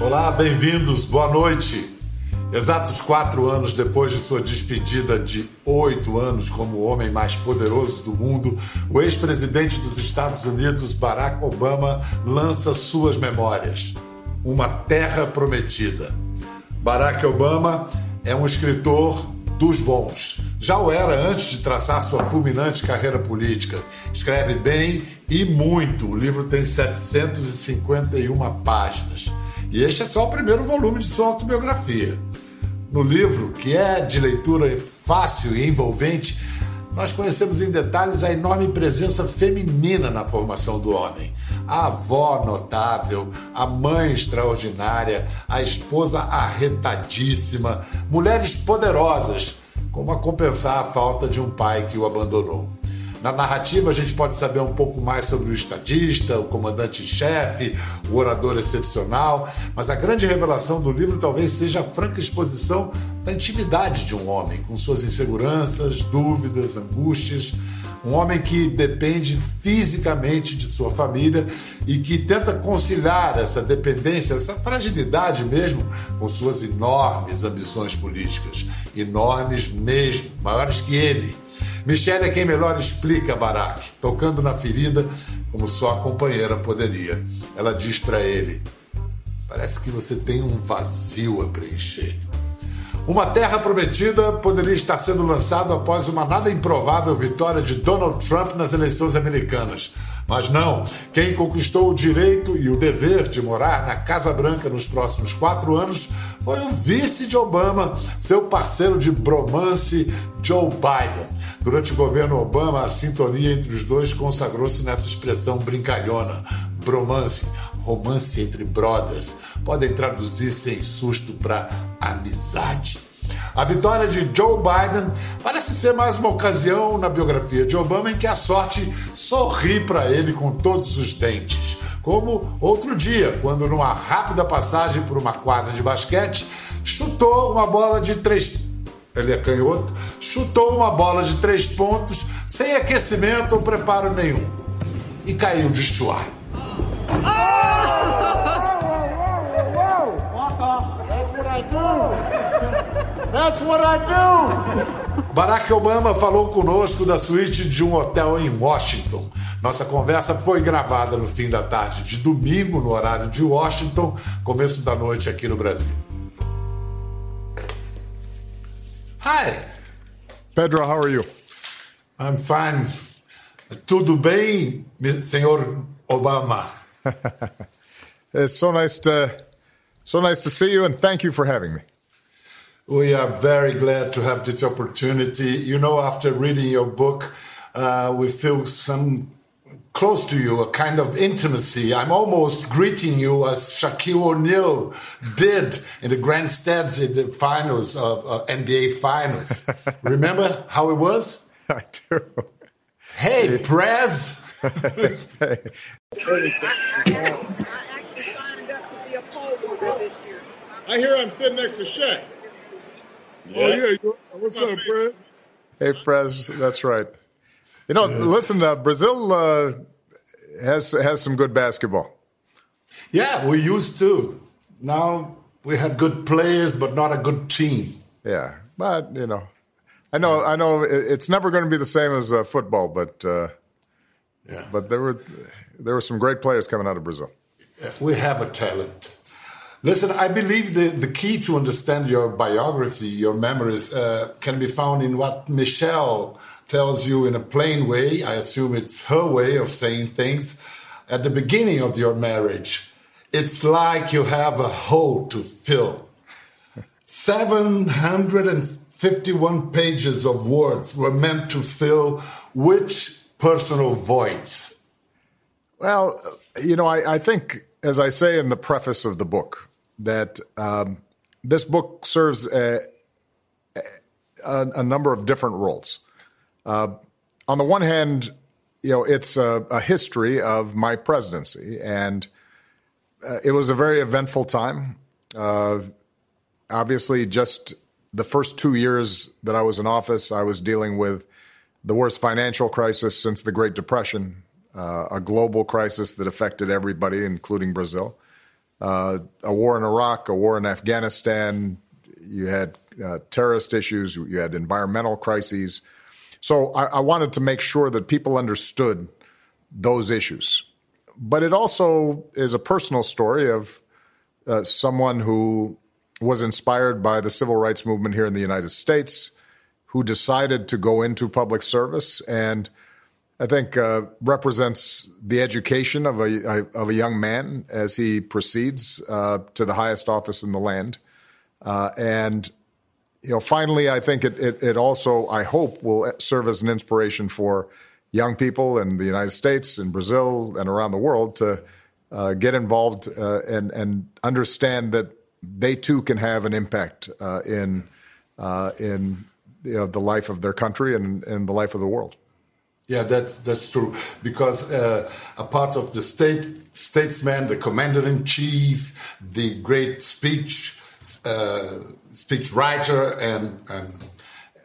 Olá, bem-vindos, boa noite. Exatos quatro anos depois de sua despedida de oito anos como o homem mais poderoso do mundo, o ex-presidente dos Estados Unidos, Barack Obama, lança suas memórias. Uma Terra Prometida. Barack Obama é um escritor dos bons. Já o era antes de traçar sua fulminante carreira política. Escreve bem e muito. O livro tem 751 páginas. E este é só o primeiro volume de sua autobiografia. No livro, que é de leitura fácil e envolvente, nós conhecemos em detalhes a enorme presença feminina na formação do homem. A avó notável, a mãe extraordinária, a esposa arretadíssima, mulheres poderosas, como a compensar a falta de um pai que o abandonou. Na narrativa, a gente pode saber um pouco mais sobre o estadista, o comandante-chefe, o orador excepcional, mas a grande revelação do livro talvez seja a franca exposição da intimidade de um homem, com suas inseguranças, dúvidas, angústias. Um homem que depende fisicamente de sua família e que tenta conciliar essa dependência, essa fragilidade mesmo, com suas enormes ambições políticas. Enormes mesmo, maiores que ele. Michelle é quem melhor explica Barack, tocando na ferida como só a companheira poderia. Ela diz para ele: Parece que você tem um vazio a preencher. Uma Terra Prometida poderia estar sendo lançado após uma nada improvável vitória de Donald Trump nas eleições americanas. Mas não, quem conquistou o direito e o dever de morar na Casa Branca nos próximos quatro anos foi o vice de Obama, seu parceiro de bromance, Joe Biden. Durante o governo Obama, a sintonia entre os dois consagrou-se nessa expressão brincalhona, bromance, romance entre brothers. Podem traduzir sem susto para amizade. A vitória de Joe Biden parece ser mais uma ocasião na biografia de Obama em que a sorte sorri para ele com todos os dentes. Como outro dia, quando numa rápida passagem por uma quadra de basquete, chutou uma bola de três ele é canhoto, chutou uma bola de três pontos sem aquecimento ou preparo nenhum e caiu de chuar. That's what I do. Barack Obama falou conosco da suíte de um hotel em Washington. Nossa conversa foi gravada no fim da tarde de domingo, no horário de Washington, começo da noite aqui no Brasil. Hi. Pedro, how are you? I'm fine. Tudo bem, senhor Obama? it's so nice to so nice to see you and thank you for having me. We are very glad to have this opportunity. You know, after reading your book, uh, we feel some close to you, a kind of intimacy. I'm almost greeting you as Shaquille O'Neal did in the grandstands in the finals of uh, NBA finals. Remember how it was? I do. Hey, Prez. I hear I'm sitting next to Shaq. Oh yeah, what's up, Prez? Hey, Prez, that's right. You know, listen, uh, Brazil uh, has has some good basketball. Yeah, we used to. Now we have good players, but not a good team. Yeah, but you know, I know, I know, it's never going to be the same as uh, football, but uh, yeah, but there were there were some great players coming out of Brazil. We have a talent. Listen, I believe the, the key to understand your biography, your memories, uh, can be found in what Michelle tells you in a plain way. I assume it's her way of saying things. At the beginning of your marriage, it's like you have a hole to fill. 751 pages of words were meant to fill which personal voids? Well, you know, I, I think, as I say in the preface of the book, that um, this book serves a, a, a, number of different roles. Uh, on the one hand, you know, it's a, a history of my presidency, and uh, it was a very eventful time. Uh, obviously, just the first two years that I was in office, I was dealing with the worst financial crisis since the Great Depression, uh, a global crisis that affected everybody, including Brazil, uh, a war in Iraq, a war in Afghanistan. You had uh, terrorist issues, you had environmental crises. So I, I wanted to make sure that people understood those issues. But it also is a personal story of uh, someone who was inspired by the civil rights movement here in the United States, who decided to go into public service and I think uh, represents the education of a, of a young man as he proceeds uh, to the highest office in the land. Uh, and you know, finally, I think it, it, it also, I hope, will serve as an inspiration for young people in the United States, in Brazil, and around the world to uh, get involved uh, and and understand that they too can have an impact uh, in in you know, the life of their country and, and the life of the world. Yeah, that's that's true. Because uh, a part of the state statesman, the commander in chief, the great speech uh, speech writer, and and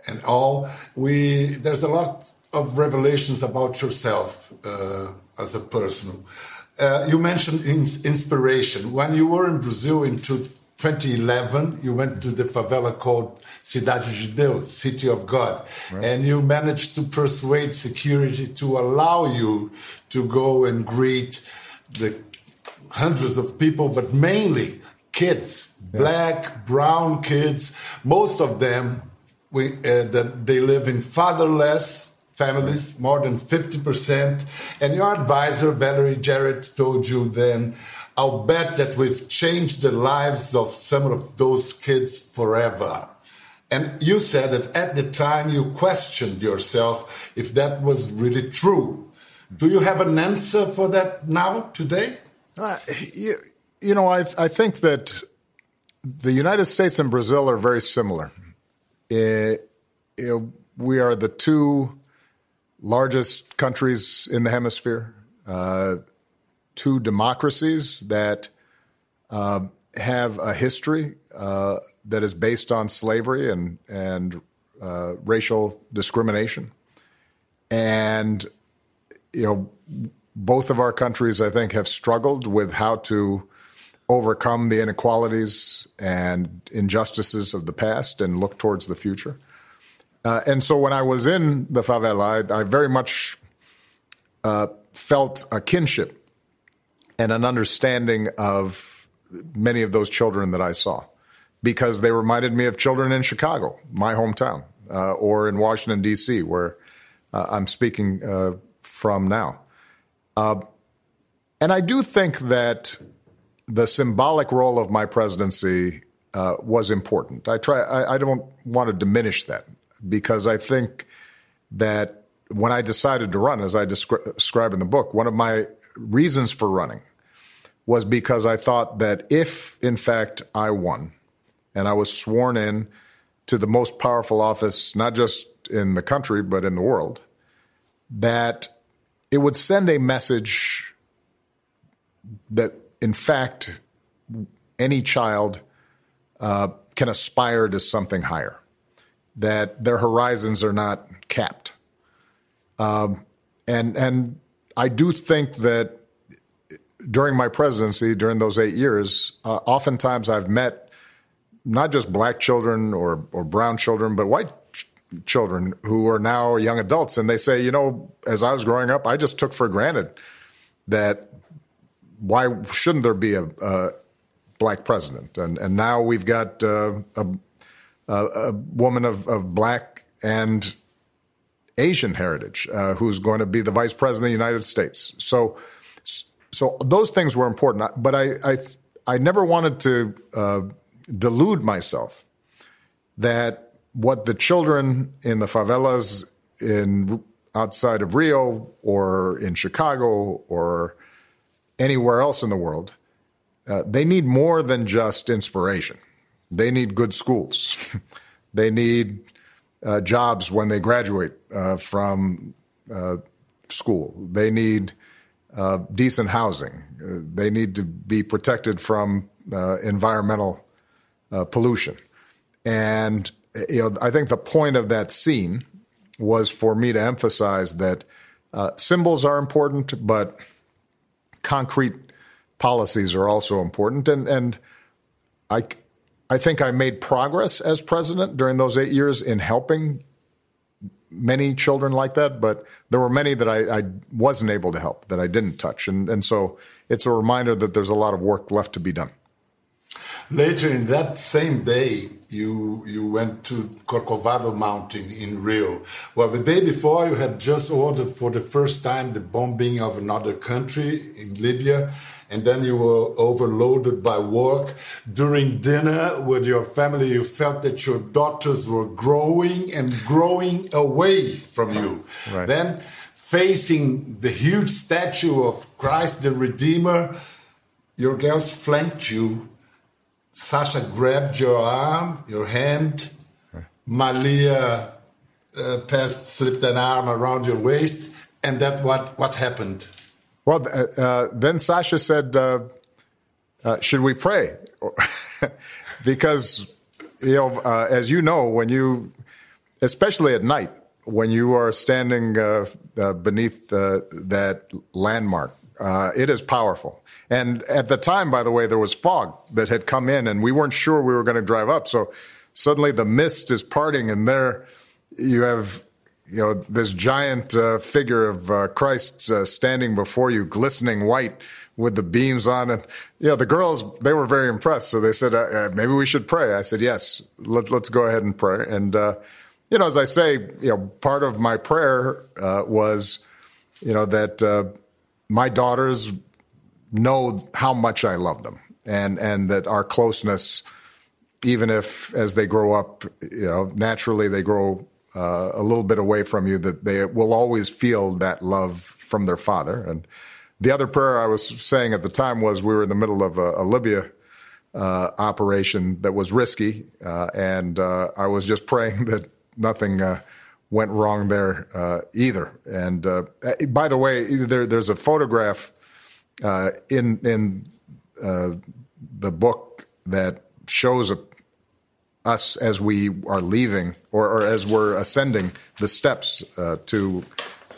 and all, we there's a lot of revelations about yourself uh, as a person. Uh, you mentioned inspiration. When you were in Brazil in 2011, you went to the favela called Cidade de Deus, City of God, right. and you managed to persuade security to allow you to go and greet the hundreds of people, but mainly kids, yeah. black, brown kids. Most of them, we, uh, that they live in fatherless families, more than 50%. And your advisor, Valerie Jarrett, told you then, I'll bet that we've changed the lives of some of those kids forever. And you said that at the time you questioned yourself if that was really true. Do you have an answer for that now, today? Uh, you, you know, I, I think that the United States and Brazil are very similar. It, it, we are the two largest countries in the hemisphere, uh, two democracies that uh, have a history uh, that is based on slavery and and uh, racial discrimination, and you know both of our countries, I think, have struggled with how to overcome the inequalities and injustices of the past and look towards the future. Uh, and so when I was in the favela, I, I very much uh, felt a kinship and an understanding of many of those children that I saw because they reminded me of children in Chicago, my hometown, uh, or in Washington, D.C., where uh, I'm speaking uh, from now. Uh, and I do think that the symbolic role of my presidency was important. I try. I, I don't want to diminish that because I think that when I decided to run, as I descri- describe in the book, one of my reasons for running was because I thought that if, in fact, I won and I was sworn in to the most powerful office, not just in the country, but in the world, that it would send a message that, in fact, any child uh, can aspire to something higher that their horizons are not capped. Um, and and I do think that during my presidency, during those eight years, uh, oftentimes I've met not just black children or or brown children, but white ch- children who are now young adults, and they say, you know, as I was growing up, I just took for granted that why shouldn't there be a, a black president? And and now we've got uh, a a woman of, of black and Asian heritage uh, who's going to be the vice president of the United States. So, so those things were important. But I, I, I never wanted to uh, delude myself that what the children in the favelas in outside of Rio or in Chicago or anywhere else in the world, uh, they need more than just inspiration. They need good schools. they need uh, jobs when they graduate uh, from uh, school. They need uh, decent housing. Uh, they need to be protected from environmental pollution. And you know, I think the point of that scene was for me to emphasize that symbols are important, but concrete policies are also important. And and I I think I made progress as president during those eight years in helping many children like that, but there were many that I, I, wasn't able to help, that I didn't touch. And, and so it's a reminder that there's a lot of work left to be done. Later in that same day, you you went to Corcovado Mountain in Rio. Well, the day before, you had just ordered for the first time the bombing of another country in Libya, and then you were overloaded by work. During dinner with your family, you felt that your daughters were growing and growing away from you. Right. Then, facing the huge statue of Christ the Redeemer, your girls flanked you Sasha grabbed your arm, your hand. Malia uh, passed, slipped an arm around your waist, and that what what happened? Well, uh, uh, then Sasha said, uh, uh, "Should we pray?" because you know, uh, as you know, when you, especially at night, when you are standing beneath that landmark, it is powerful. And at the time, by the way, there was fog that had come in and we weren't sure we were going to drive up. So suddenly the mist is parting and there you have, you know, this giant uh, figure of uh, Christ uh, standing before you, glistening white with the beams on. And, you know, the girls, they were very impressed. So they said, uh, uh, maybe we should pray. I said, yes, let, us go ahead and pray. And, uh, you know, as I say, you know, part of my prayer was, you know, that my daughters know how much I love them and and that our closeness, even if as they grow up, you know, naturally they grow uh, a little bit away from you, that they will always feel that love from their father. And the other prayer I was saying at the time was we were in the middle of a, a Libya uh, operation that was risky, uh, and uh, I was just praying that nothing uh, went wrong there uh, either. And by the way, there, there's a photograph uh, in in uh, the book that shows a, us as we are leaving or, or, as we're ascending the steps uh, to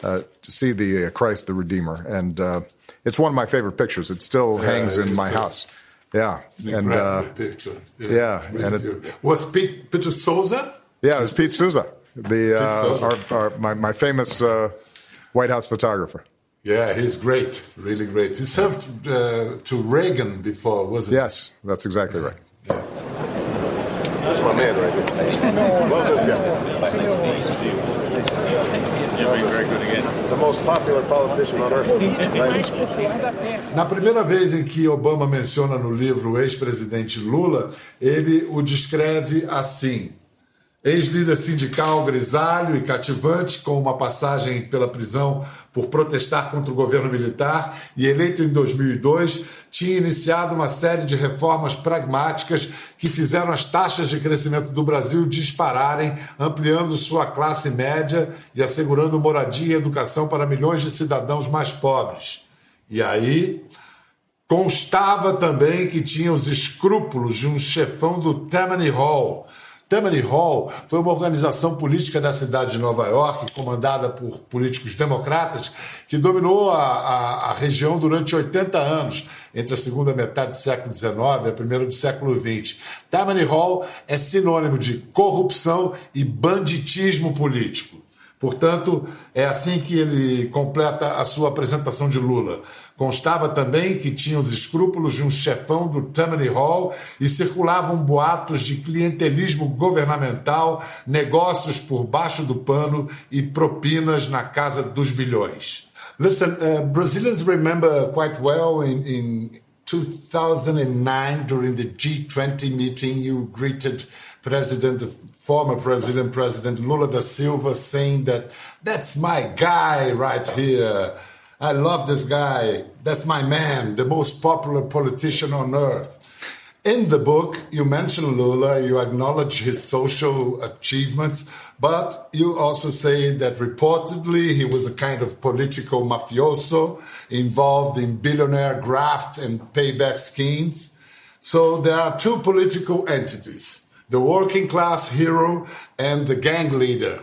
uh, to see the uh, Christ the Redeemer, and uh, it's one of my favorite pictures. It still yeah, hangs in my house. Yeah, and uh, picture. Yeah, yeah really and it, was Pete Peter Souza. Yeah, it was Pete Souza, the Souza. Our, our, my, my famous White House photographer. Yeah, he's great, really great. He served uh, to Reagan before, wasn't yes, he? that's exactly right. Yeah. That's my man right there. Love this guy. The most popular politician on earth. Na primeira vez em que Obama menciona no livro o ex-presidente Lula, ele o descreve assim: Ex-líder sindical grisalho e cativante, com uma passagem pela prisão por protestar contra o governo militar e eleito em 2002, tinha iniciado uma série de reformas pragmáticas que fizeram as taxas de crescimento do Brasil dispararem, ampliando sua classe média e assegurando moradia e educação para milhões de cidadãos mais pobres. E aí, constava também que tinha os escrúpulos de um chefão do Tammany Hall Tammany Hall foi uma organização política da cidade de Nova York, comandada por políticos democratas, que dominou a, a, a região durante 80 anos, entre a segunda metade do século XIX e a primeira do século XX. Tammany Hall é sinônimo de corrupção e banditismo político. Portanto, é assim que ele completa a sua apresentação de Lula. Constava também que tinha os escrúpulos de um chefão do Tammany Hall e circulavam boatos de clientelismo governamental, negócios por baixo do pano e propinas na casa dos bilhões. Listen, uh, Brazilians remember quite well in, in 2009 during the G20 meeting you greeted President former Brazilian President Lula da Silva saying that that's my guy right here. I love this guy. That's my man, the most popular politician on earth. In the book, you mention Lula, you acknowledge his social achievements, but you also say that reportedly he was a kind of political mafioso involved in billionaire graft and payback schemes. So there are two political entities the working class hero and the gang leader.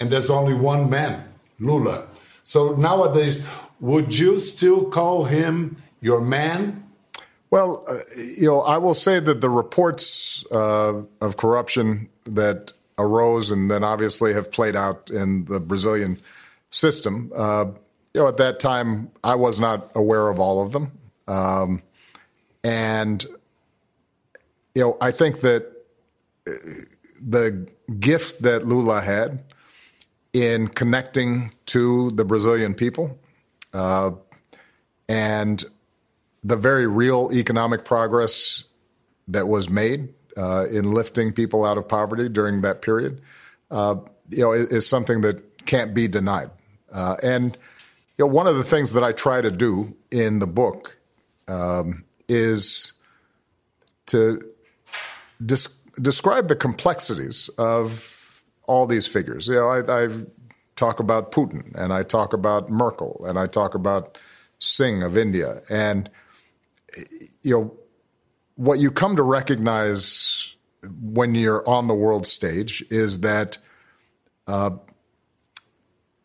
and there's only one man, Lula. So nowadays, would you still call him your man? Well, uh, you know, I will say that the reports uh, of corruption that arose and then obviously have played out in the Brazilian system. Uh, you know, at that time, I was not aware of all of them, um, and you know, I think that the gift that Lula had in connecting to the Brazilian people uh, and the very real economic progress that was made uh, in lifting people out of poverty during that period, uh, you know, is, is, something that can't be denied. Uh, and you know, one of the things that I try to do in the book um, is to describe the complexities of all these figures. You know, I, I talk about Putin, and I talk about Merkel, and I talk about Singh of India, and you know what you come to recognize when you're on the world stage is that uh,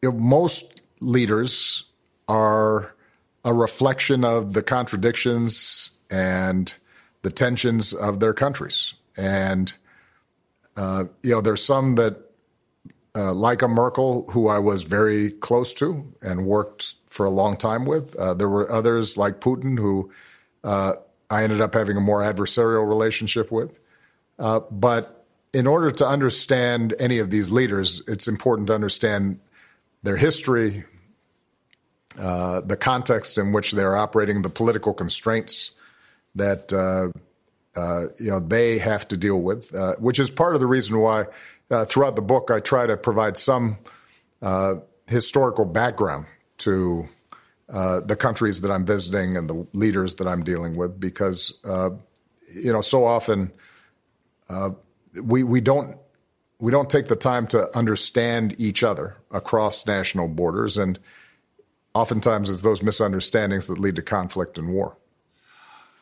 you know, most leaders are a reflection of the contradictions and the tensions of their countries. And, uh, you know, there's some that, uh, like a Merkel, who I was very close to and worked for a long time with. Uh, there were others like Putin who uh, I ended up having a more adversarial relationship with. Uh, but in order to understand any of these leaders, it's important to understand their history, uh, the context in which they're operating, the political constraints that uh, you know they have to deal with, uh, which is part of the reason why uh, throughout the book I try to provide some historical background to uh, the countries that I'm visiting and the leaders that I'm dealing with, because uh, you know so often uh, we we don't we don't take the time to understand each other across national borders, and oftentimes it's those misunderstandings that lead to conflict and war.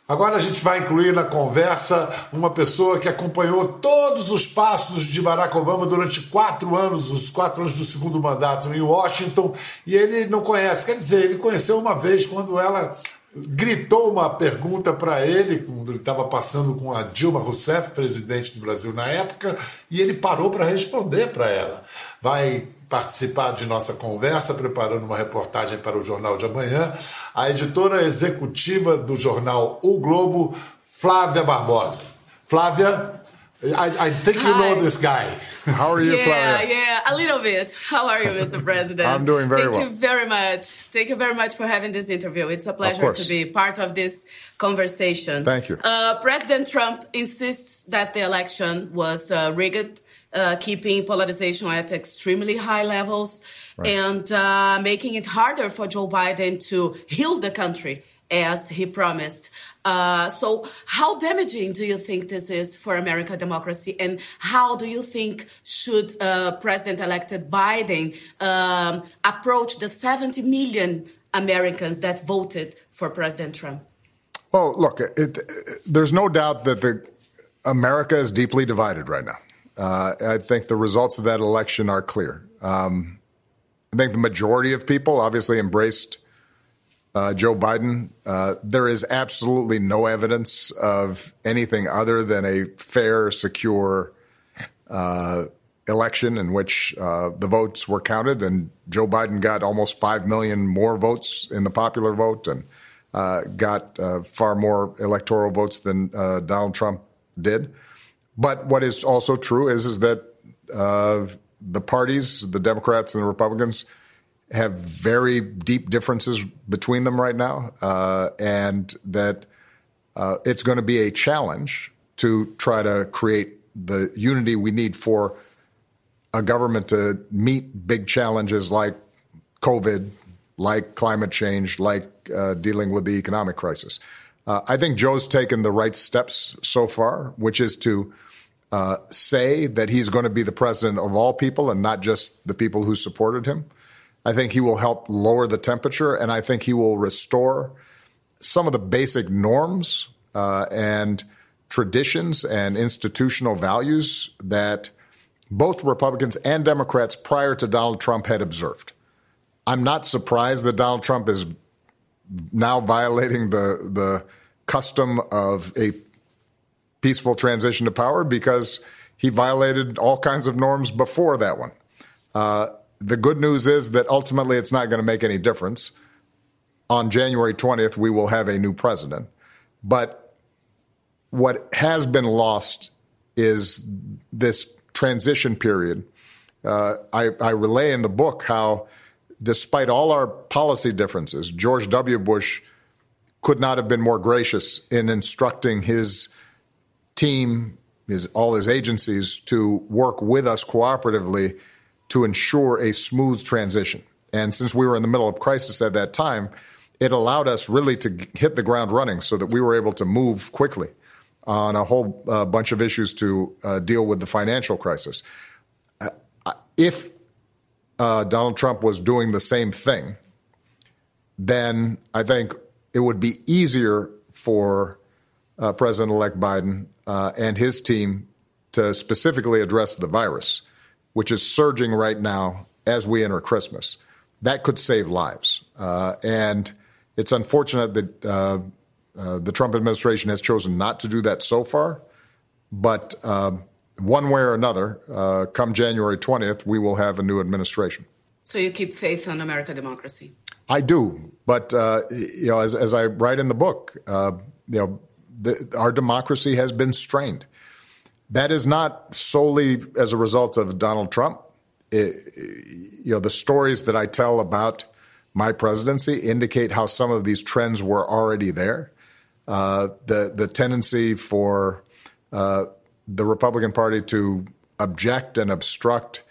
Agora a gente vai incluir na conversa uma pessoa que acompanhou todos os passos de Barack Obama durante quatro anos, os quatro anos do segundo mandato em Washington, e ele não conhece. Quer dizer, ele conheceu uma vez quando ela gritou uma pergunta para ele, quando ele estava passando com a Dilma Rousseff, presidente do Brasil na época, e ele parou para responder para ela. Vai participar de nossa conversa, preparando uma reportagem para o Jornal de Amanhã, a editora executiva do jornal O Globo, Flávia Barbosa. Flávia, I, I think Hi. you know this guy. How are you, yeah, Flavia? Yeah, a little bit. How are you, Mr. President? I'm doing very Thank well. Thank you very much. Thank you very much for having this interview. It's a pleasure to be part of this conversation. Thank you. Uh, President Trump insists that the election was uh, rigged uh, keeping polarization at extremely high levels right. and uh, making it harder for Joe Biden to heal the country as he promised. Uh, so, how damaging do you think this is for American democracy, and how do you think should uh, President-elected Biden um, approach the 70 million Americans that voted for President Trump? Well, look, it, it, there's no doubt that the America is deeply divided right now. Uh, I think the results of that election are clear. Um, I think the majority of people obviously embraced uh, Joe Biden. Uh, there is absolutely no evidence of anything other than a fair, secure uh, election in which uh, the votes were counted, and Joe Biden got almost five million more votes in the popular vote and uh, got far more electoral votes than Donald Trump did. But what is also true is is that uh, the parties, the Democrats and the Republicans, have very deep differences between them right now, uh, and that uh, it's going to be a challenge to try to create the unity we need for a government to meet big challenges like COVID, like climate change, like uh, dealing with the economic crisis. Uh, I think Joe's taken the right steps so far, which is to uh, say that he's going to be the president of all people and not just the people who supported him. I think he will help lower the temperature, and I think he will restore some of the basic norms uh, and traditions and institutional values that both Republicans and Democrats prior to Donald Trump had observed. I'm not surprised that Donald Trump is now violating the the custom of a peaceful transition to power because he violated all kinds of norms before that one. Uh, the good news is that ultimately it's not going to make any difference. On January 20th, we will have a new president. But what has been lost is this transition period. Uh, I, I relay in the book how, despite all our policy differences, George W. Bush could not have been more gracious in instructing his team, his, all his agencies, to work with us cooperatively to ensure a smooth transition. And since we were in the middle of crisis at that time, it allowed us really to hit the ground running so that we were able to move quickly on a whole uh, bunch of issues to uh, deal with the financial crisis. Uh, if uh, Donald Trump was doing the same thing, then I think it would be easier for uh, President elect Biden uh, and his team to specifically address the virus, which is surging right now as we enter Christmas. That could save lives. Uh, and it's unfortunate that uh, uh, the Trump administration has chosen not to do that so far. But uh, one way or another, uh, come January 20th, we will have a new administration. So you keep faith in American democracy? I do. But, uh, you know, as, as, I write in the book, uh, you know, the, our democracy has been strained. That is not solely as a result of Donald Trump. It, you know, the stories that I tell about my presidency indicate how some of these trends were already there. Uh, the the tendency for uh, the Republican Party to object and obstruct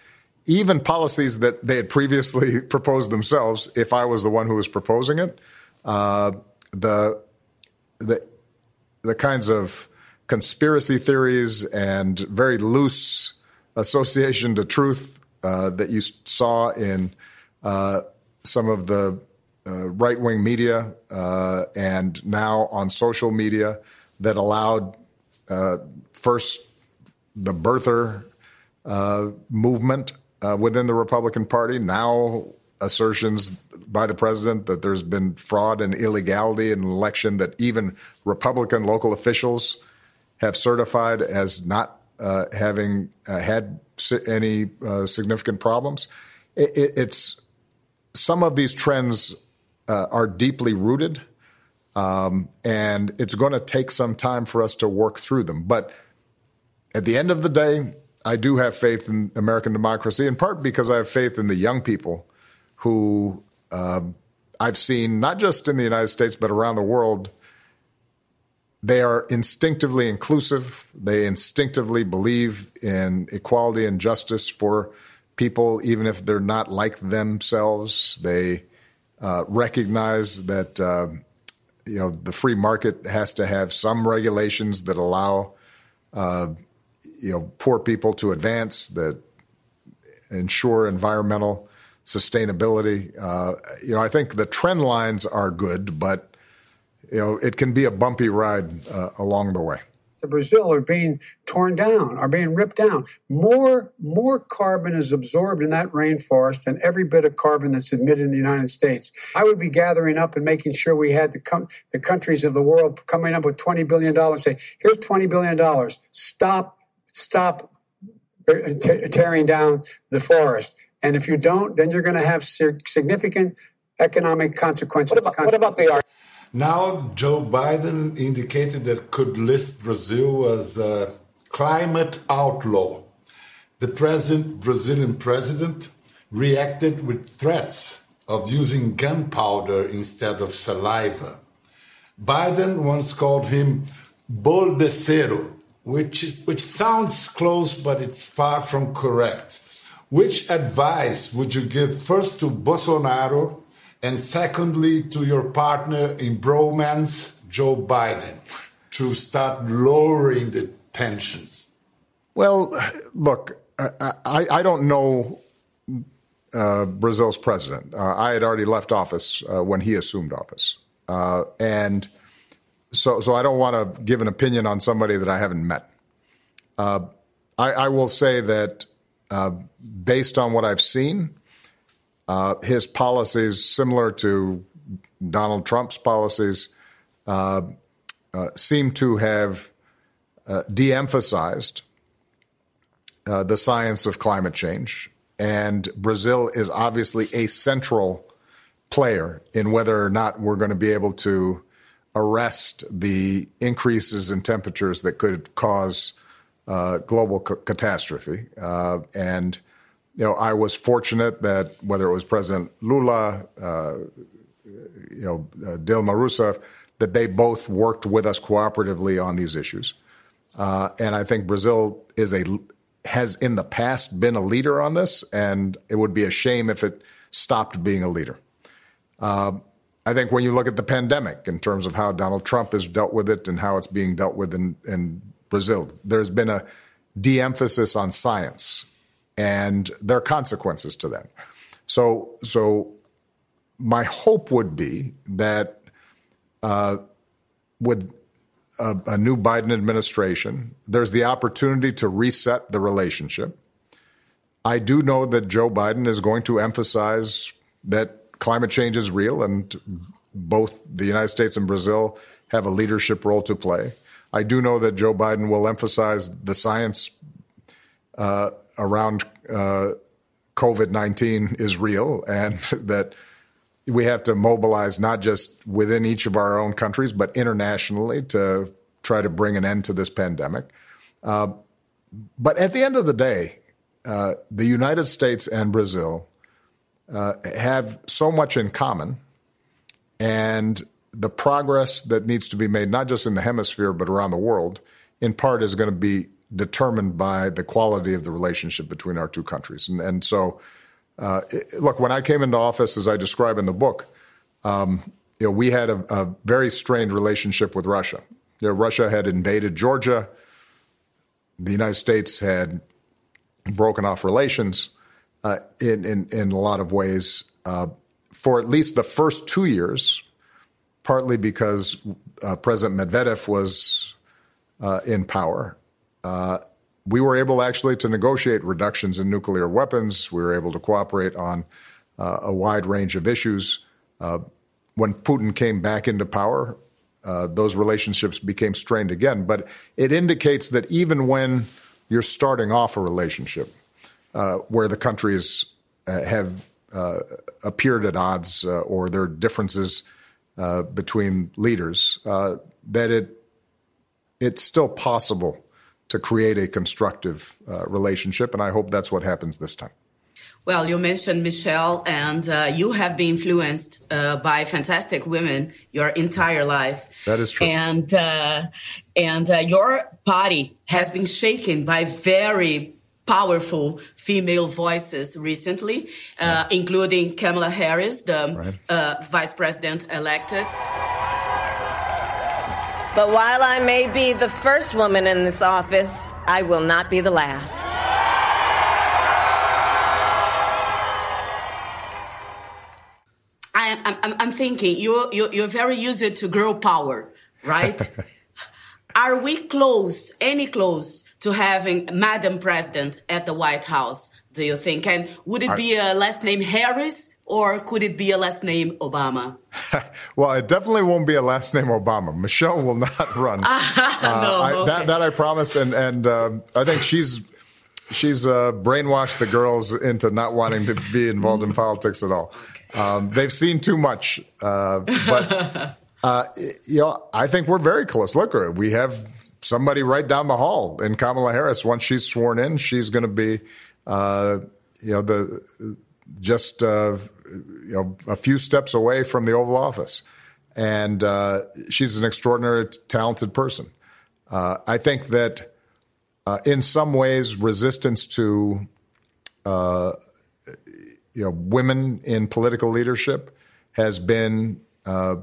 even policies that they had previously proposed themselves. If I was the one who was proposing it, uh, the the the kinds of conspiracy theories and very loose association to truth uh, that you saw in uh, some of the uh, right wing media uh, and now on social media that allowed uh, first the birther uh, movement within the Republican Party, now assertions by the president that there's been fraud and illegality in an election that even Republican local officials have certified as not uh, having uh, had any uh, significant problems. It, it, it's some of these trends uh, are deeply rooted, um, and it's going to take some time for us to work through them. But at the end of the day, I do have faith in American democracy, in part because I have faith in the young people who uh, I've seen, not just in the United States, but around the world. They are instinctively inclusive. They instinctively believe in equality and justice for people, even if they're not like themselves. They uh, recognize that uh, you know the free market has to have some regulations that allow uh, you know poor people to advance that ensure environmental sustainability. Uh, you know, I think the trend lines are good, but you know it can be a bumpy ride uh, along the way The Brazil are being torn down, are being ripped down. More, more carbon is absorbed in that rainforest than every bit of carbon that's emitted in the United States. I would be gathering up and making sure we had the, com- the countries of the world coming up with $20 billion, say, here's $20 billion. Stop, stop t- tearing down the forest. And if you don't, then you're going to have significant economic consequences. What about, what about the now, Joe Biden indicated that could list Brazil as a climate outlaw. The present Brazilian president reacted with threats of using gunpowder instead of saliva. Biden once called him boldeceiro, which, is, which sounds close, but it's far from correct. Which advice would you give first to Bolsonaro and secondly, to your partner in bromance, Joe Biden, to start lowering the tensions? Well, look, I, I, don't know uh, Brazil's president. Uh, I had already left office uh, when he assumed office. Uh, and so, so I don't want to give an opinion on somebody that I haven't met. Uh, I, I, will say that uh, based on what I've seen, uh, his policies, similar to Donald Trump's policies, uh, uh, seem to have uh, de emphasized the science of climate change. And Brazil is obviously a central player in whether or not we're going to be able to arrest the increases in temperatures that could cause uh, global catastrophe. Uh, and you know, I was fortunate that whether it was President Lula, uh, you know, uh, Dilma Rousseff, that they both worked with us cooperatively on these issues. Uh, and I think Brazil is a has in the past been a leader on this, and it would be a shame if it stopped being a leader. Uh, I think when you look at the pandemic in terms of how Donald Trump has dealt with it and how it's being dealt with in, in Brazil, there's been a de emphasis on science, and there are consequences to that. So, so my hope would be that uh, with a, a new Biden administration, there's the opportunity to reset the relationship. I do know that Joe Biden is going to emphasize that climate change is real and both the United States and Brazil have a leadership role to play. I do know that Joe Biden will emphasize the science uh, around uh, COVID 19 is real and that we have to mobilize not just within each of our own countries, but internationally to try to bring an end to this pandemic. Uh, but at the end of the day, uh, the United States and Brazil uh, have so much in common, and the progress that needs to be made, not just in the hemisphere, but around the world, in part is going to be determined by the quality of the relationship between our two countries. And, and so, uh, look, when I came into office, as I describe in the book, um, you know, we had a, a, very strained relationship with Russia. You know, Russia had invaded Georgia. The United States had broken off relations uh, in, in, in a lot of ways uh, for at least the first two years, partly because uh, President Medvedev was uh, in power. Uh, we were able actually to negotiate reductions in nuclear weapons. We were able to cooperate on uh, a wide range of issues. Uh, when Putin came back into power, uh, those relationships became strained again. But it indicates that even when you're starting off a relationship uh, where the countries uh, have appeared at odds or there are differences between leaders, that it it's still possible to create a constructive uh, relationship. And I hope that's what happens this time. Well, you mentioned Michelle, and uh, you have been influenced uh, by fantastic women your entire life. That is true. And uh, and uh, your party has been shaken by very powerful female voices recently, uh, right. including Kamala Harris, the right. Uh, vice president elected. But while I may be the first woman in this office, I will not be the last. I, am I'm thinking you're, you're, you're very used to girl power, right? Are we close, any close, to having Madam President at the White House, do you think? And would it be a last name Harris or could it be a last name Obama? well, it definitely won't be a last name Obama. Michelle will not run. no, uh, I, okay. that, that I promise, and and uh, I think she's she's uh, brainwashed the girls into not wanting to be involved in politics at all. Okay. Um, they've seen too much, uh, but uh, you know, I think we're very close. Look, we have somebody right down the hall in Kamala Harris. Once she's sworn in, she's going to be, uh, you know, the just uh, you know a few steps away from the Oval Office, and uh, she's an extraordinary, talented person. Uh, I think that uh, in some ways, resistance to uh, you know women in political leadership has been uh,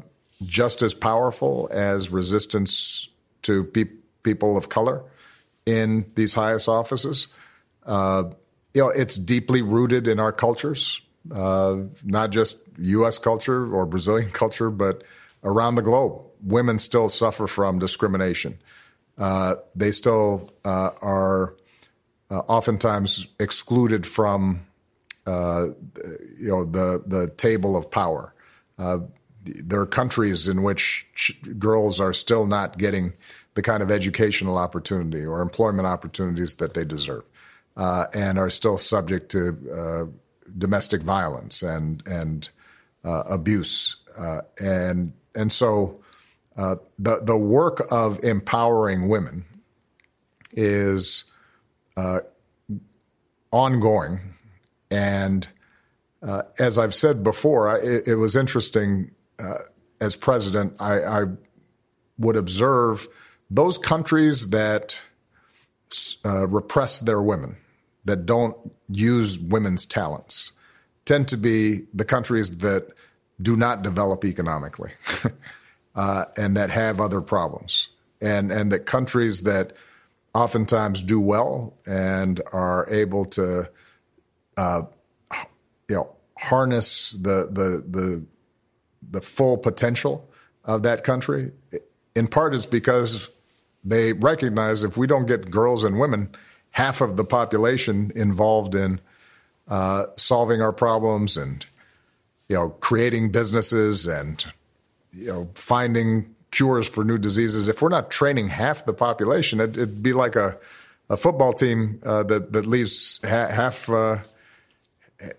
just as powerful as resistance to pe- people of color in these highest offices. Uh, you know, it's deeply rooted in our cultures, uh, not just U.S. culture or Brazilian culture, but around the globe. Women still suffer from discrimination. Uh, they still uh, are uh, oftentimes excluded from uh, you know the the table of power. Uh, there are countries in which ch- girls are still not getting the kind of educational opportunity or employment opportunities that they deserve, and are still subject to domestic violence and and uh, abuse, and and so the the work of empowering women is ongoing. And uh, as I've said before, I, it, it, was interesting uh, as president, I, I, would observe those countries that uh, repress their women, that don't use women's talents, tend to be the countries that do not develop economically uh, and that have other problems. And, and that countries that oftentimes do well and are able to, uh, you know, harness the the the the full potential of that country. In part, is because they recognize if we don't get girls and women, half of the population involved in uh, solving our problems and you know creating businesses and you know finding cures for new diseases. If we're not training half the population, it, would be like a, a football team uh, that that leaves ha- half uh,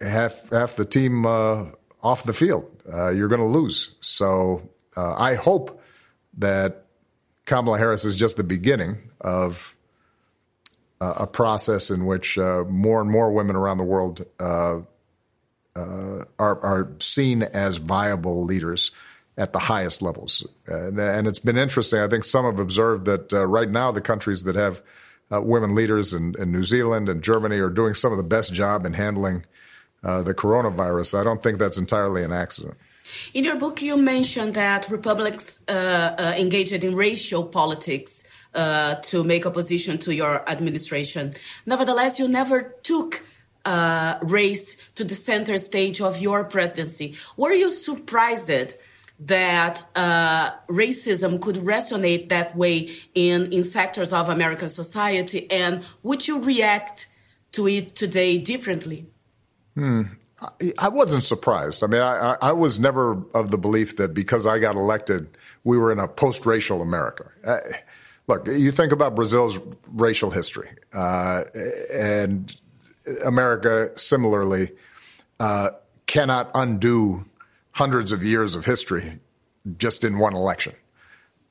half half the team uh, off the field. Uh, you're going to lose. So uh, I hope that Kamala Harris is just the beginning of uh, a process in which more and more women around the world are are seen as viable leaders at the highest levels. And, and, it's been interesting. I think some have observed that uh, right now the countries that have uh, women leaders in, in, New Zealand and Germany are doing some of the best job in handling uh, the coronavirus. I don't think that's entirely an accident. In your book, you mentioned that republics uh, uh, engaged in racial politics uh, to make opposition to your administration. Nevertheless, you never took race to the center stage of your presidency. Were you surprised that uh, racism could resonate that way in, in sectors of American society? And would you react to it today differently? Hmm. I wasn't surprised. I mean, I, I, was never of the belief that because I got elected, we were in a post racial America. Uh, look, you think about Brazil's racial history, uh, and America similarly uh, cannot undo hundreds of years of history just in one election.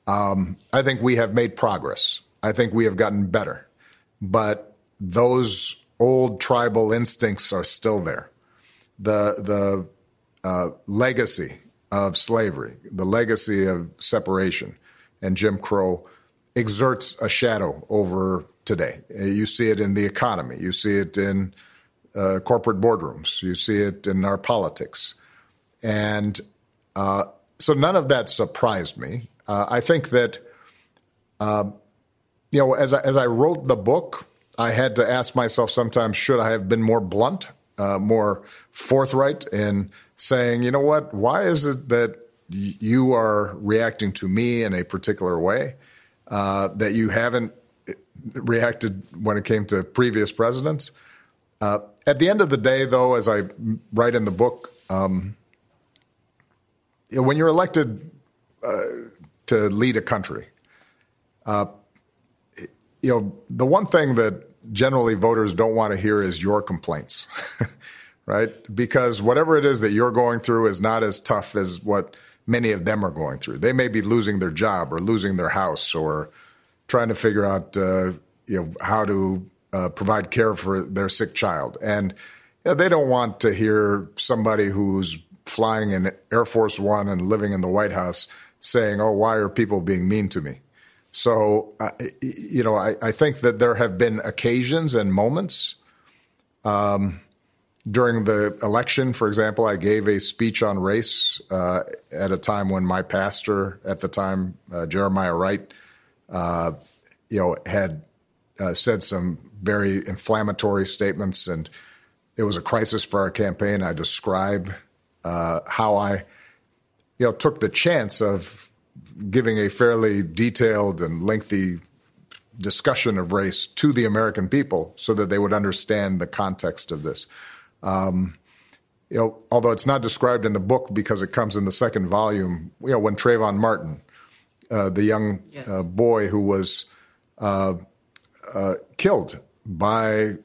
Um, I think we have made progress. I think we have gotten better. But those old tribal instincts are still there. The, the uh, legacy of slavery, the legacy of separation and Jim Crow exerts a shadow over today. You see it in the economy, you see it in uh, corporate boardrooms, you see it in our politics. And uh, so none of that surprised me. Uh, I think that, uh, you know, as I, as I wrote the book, I had to ask myself sometimes, should I have been more blunt, uh, more forthright in saying, you know what, why is it that you are reacting to me in a particular way uh, that you haven't reacted when it came to previous presidents? Uh, at the end of the day, though, as I write in the book, um, when you're elected uh, to lead a country, uh, you know the one thing that generally voters don't want to hear is your complaints, right? Because whatever it is that you're going through is not as tough as what many of them are going through. They may be losing their job or losing their house or trying to figure out uh, you know how to uh, provide care for their sick child, and you know, they don't want to hear somebody who's flying in Air Force One and living in the White House saying, oh, why are people being mean to me? So, uh, you know, I, I, think that there have been occasions and moments. Um, during the election, for example, I gave a speech on race uh, at a time when my pastor at the time, uh, Jeremiah Wright, uh, you know, had uh, said some very inflammatory statements, and it was a crisis for our campaign. I described uh, how I, you know, took the chance of giving a fairly detailed and lengthy discussion of race to the American people so that they would understand the context of this. Um, you know, although it's not described in the book because it comes in the second volume, you know, when Trayvon Martin, uh, the young yes. uh, boy who was uh, uh killed by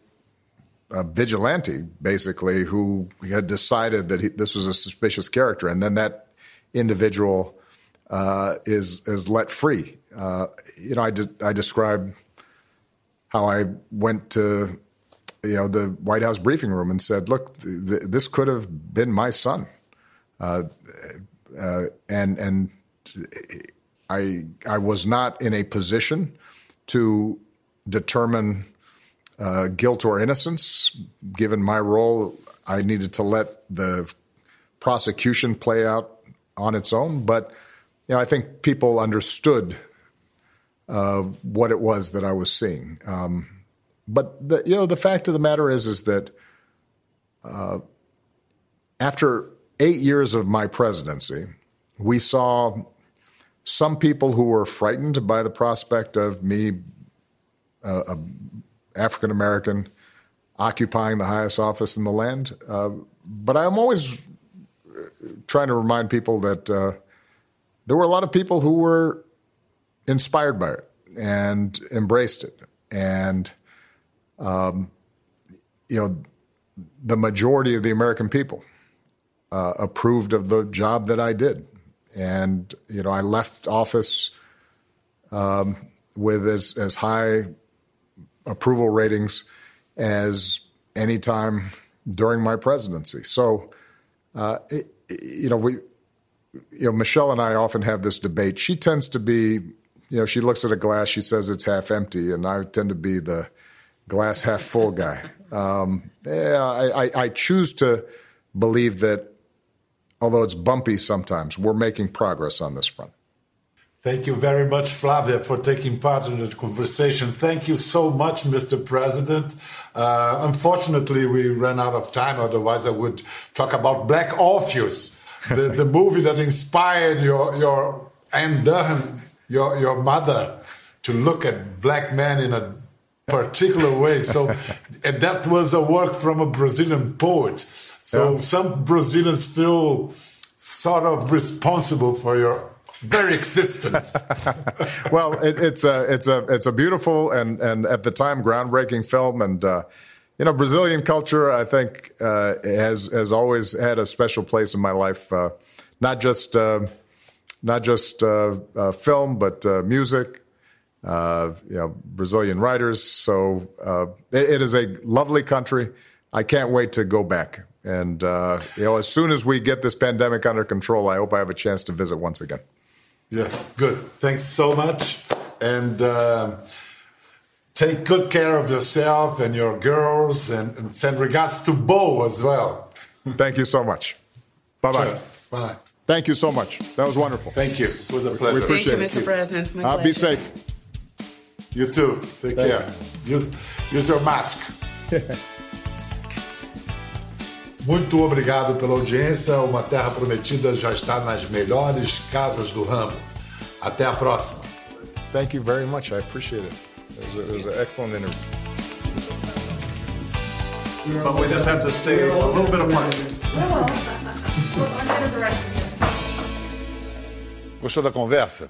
a vigilante, basically, who had decided that he, this was a suspicious character, and then that individual uh, is is let free. Uh, you know, I de- I described how I went to you know the White House briefing room and said, "Look, th- this could have been my son," uh, uh, and and I I was not in a position to determine uh, guilt or innocence. Given my role, I needed to let the prosecution play out on its own. But you know, I think people understood uh, what it was that I was seeing. Um, but the, you know, the fact of the matter is, is that uh, after eight years of my presidency, we saw some people who were frightened by the prospect of me, uh, a African American, occupying the highest office in the land. Uh, but I'm always trying to remind people that uh, there were a lot of people who were inspired by it and embraced it. And, um, you know, the majority of the American people uh, approved of the job that I did. And, you know, I left office um, with as, as high approval ratings as any time during my presidency. So, uh, it, you know, we, you know, Michelle and I often have this debate. She tends to be you know, she looks at a glass, she says it's half empty, and I tend to be the glass half full guy. Um, yeah, I, I, I choose to believe that, although it's bumpy sometimes, we're making progress on this front. Thank you very much, Flavia, for taking part in the conversation. Thank you so much, Mr. President. Uh, unfortunately, we ran out of time. Otherwise, I would talk about Black Orpheus, the, the movie that inspired your your Ann Dunham your your mother to look at black men in a particular way. So and that was a work from a Brazilian poet. So yeah. some Brazilians feel sort of responsible for your very existence. well, it, it's a it's a it's a beautiful and and at the time groundbreaking film, and uh, you know Brazilian culture I think uh, has has always had a special place in my life. Uh, not just uh, not just uh, uh, film, but uh, music, uh, you know, Brazilian writers. So uh, it, it is a lovely country. I can't wait to go back. And uh, you know, as soon as we get this pandemic under control, I hope I have a chance to visit once again. Yeah, good. Thanks so much, and take good care of yourself and your girls, and, and send regards to Bo as well. Thank you so much. Bye bye. Bye. Thank you so much. That was wonderful. Thank you. It was a pleasure. We appreciate Thank you, Mr. President. My uh, be safe. You too. Take Thank care. Use, use your mask. Muito obrigado pela audiência. Uma Terra Prometida já está nas melhores casas do ramo. Até a próxima. Thank you very much. I appreciate it. It was, a, it was an excellent interview. But we just have to stay a little bit apart. Gostou da conversa?